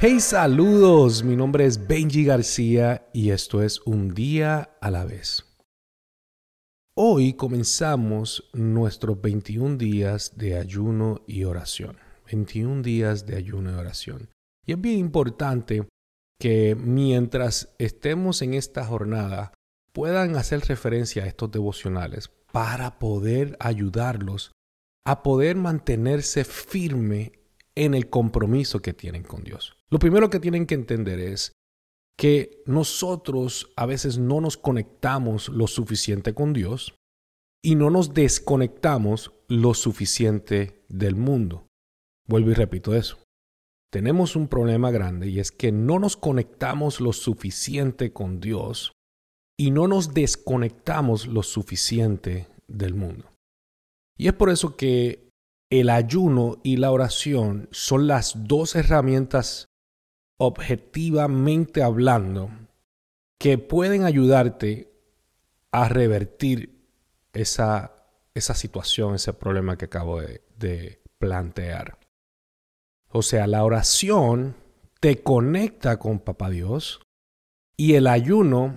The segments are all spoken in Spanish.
Hey, saludos. Mi nombre es Benji García y esto es Un día a la vez. Hoy comenzamos nuestros 21 días de ayuno y oración. 21 días de ayuno y oración. Y es bien importante que mientras estemos en esta jornada puedan hacer referencia a estos devocionales para poder ayudarlos a poder mantenerse firme en el compromiso que tienen con Dios. Lo primero que tienen que entender es que nosotros a veces no nos conectamos lo suficiente con Dios y no nos desconectamos lo suficiente del mundo. Vuelvo y repito eso. Tenemos un problema grande y es que no nos conectamos lo suficiente con Dios y no nos desconectamos lo suficiente del mundo. Y es por eso que el ayuno y la oración son las dos herramientas objetivamente hablando que pueden ayudarte a revertir esa, esa situación, ese problema que acabo de, de plantear. O sea, la oración te conecta con Papá Dios y el ayuno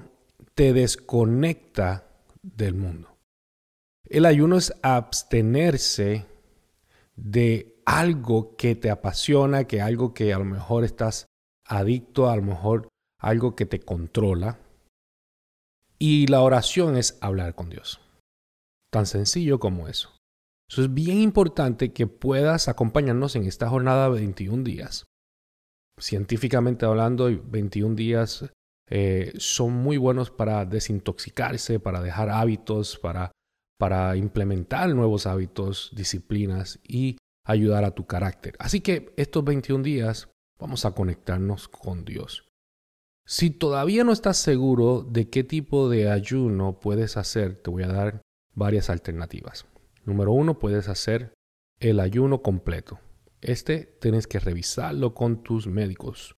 te desconecta del mundo. El ayuno es abstenerse de algo que te apasiona, que algo que a lo mejor estás adicto, a lo mejor algo que te controla. Y la oración es hablar con Dios. Tan sencillo como eso. Eso es bien importante que puedas acompañarnos en esta jornada de 21 días. Científicamente hablando, 21 días eh, son muy buenos para desintoxicarse, para dejar hábitos, para, para implementar nuevos hábitos, disciplinas y ayudar a tu carácter. Así que estos 21 días vamos a conectarnos con Dios. Si todavía no estás seguro de qué tipo de ayuno puedes hacer, te voy a dar varias alternativas. Número uno, puedes hacer el ayuno completo. Este tienes que revisarlo con tus médicos,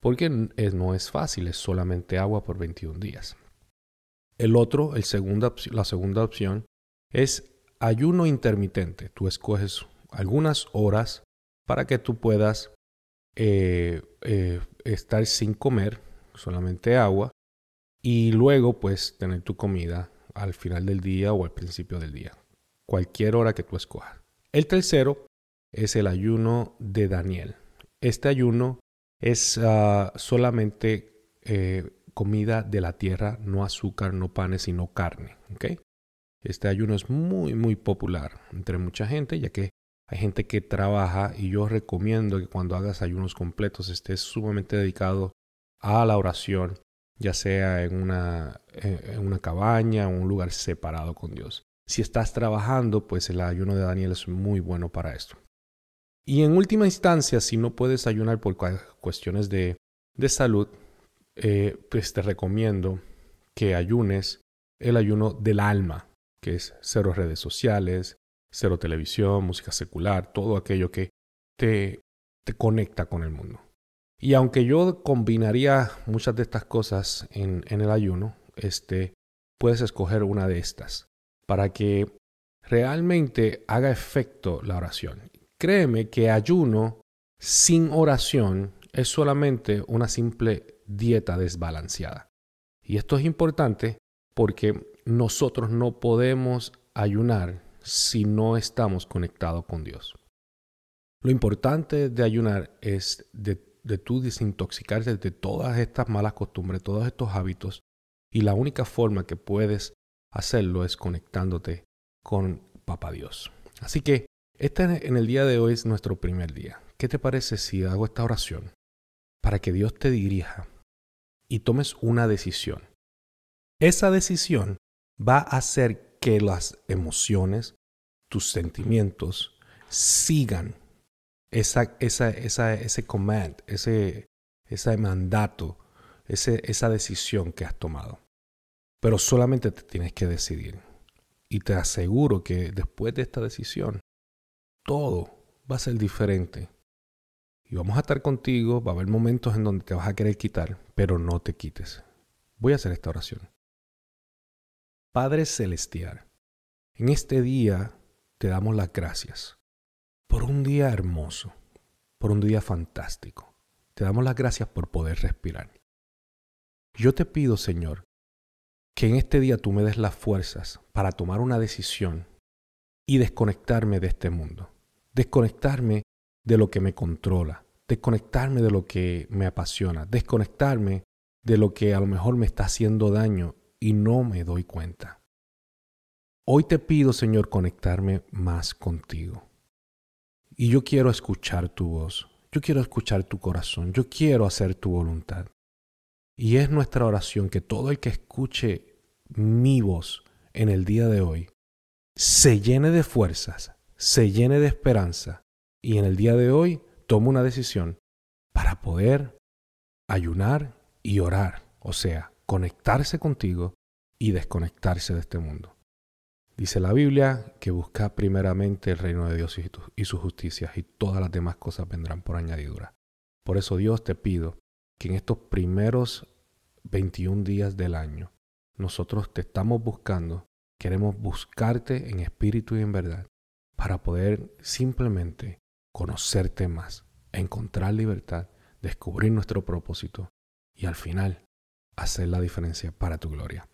porque no es fácil, es solamente agua por 21 días. El otro, la segunda opción, es ayuno intermitente. Tú escoges algunas horas para que tú puedas eh, eh, estar sin comer, solamente agua, y luego pues tener tu comida al final del día o al principio del día, cualquier hora que tú escojas. El tercero es el ayuno de Daniel. Este ayuno es ah, solamente eh, comida de la tierra, no azúcar, no panes, sino carne. Este ayuno es muy, muy popular entre mucha gente, ya que hay gente que trabaja y yo recomiendo que cuando hagas ayunos completos estés sumamente dedicado a la oración, ya sea en una, en una cabaña o un lugar separado con Dios. Si estás trabajando, pues el ayuno de Daniel es muy bueno para esto. Y en última instancia, si no puedes ayunar por cuestiones de, de salud, eh, pues te recomiendo que ayunes el ayuno del alma, que es cero redes sociales, cero televisión, música secular, todo aquello que te, te conecta con el mundo. Y aunque yo combinaría muchas de estas cosas en, en el ayuno, este, puedes escoger una de estas para que realmente haga efecto la oración. Créeme que ayuno sin oración es solamente una simple dieta desbalanceada. Y esto es importante porque nosotros no podemos ayunar si no estamos conectados con Dios. Lo importante de ayunar es de, de tú desintoxicarte de todas estas malas costumbres, todos estos hábitos. Y la única forma que puedes hacerlo es conectándote con Papá Dios. Así que este en el día de hoy es nuestro primer día. ¿Qué te parece si hago esta oración para que Dios te dirija y tomes una decisión? Esa decisión va a hacer que las emociones, tus sentimientos sigan esa, esa, esa, ese command, ese, ese mandato, ese, esa decisión que has tomado. Pero solamente te tienes que decidir. Y te aseguro que después de esta decisión, todo va a ser diferente. Y vamos a estar contigo, va a haber momentos en donde te vas a querer quitar, pero no te quites. Voy a hacer esta oración. Padre Celestial, en este día te damos las gracias por un día hermoso, por un día fantástico. Te damos las gracias por poder respirar. Yo te pido, Señor, que en este día tú me des las fuerzas para tomar una decisión y desconectarme de este mundo, desconectarme de lo que me controla, desconectarme de lo que me apasiona, desconectarme de lo que a lo mejor me está haciendo daño y no me doy cuenta. Hoy te pido, Señor, conectarme más contigo. Y yo quiero escuchar tu voz, yo quiero escuchar tu corazón, yo quiero hacer tu voluntad. Y es nuestra oración que todo el que escuche mi voz en el día de hoy se llene de fuerzas, se llene de esperanza y en el día de hoy tome una decisión para poder ayunar y orar, o sea, conectarse contigo y desconectarse de este mundo. Dice la Biblia que busca primeramente el reino de Dios y su justicia y todas las demás cosas vendrán por añadidura. Por eso Dios te pido que en estos primeros 21 días del año nosotros te estamos buscando, queremos buscarte en espíritu y en verdad para poder simplemente conocerte más, encontrar libertad, descubrir nuestro propósito y al final hacer la diferencia para tu gloria.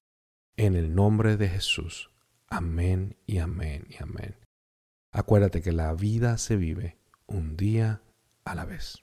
En el nombre de Jesús. Amén y amén y amén. Acuérdate que la vida se vive un día a la vez.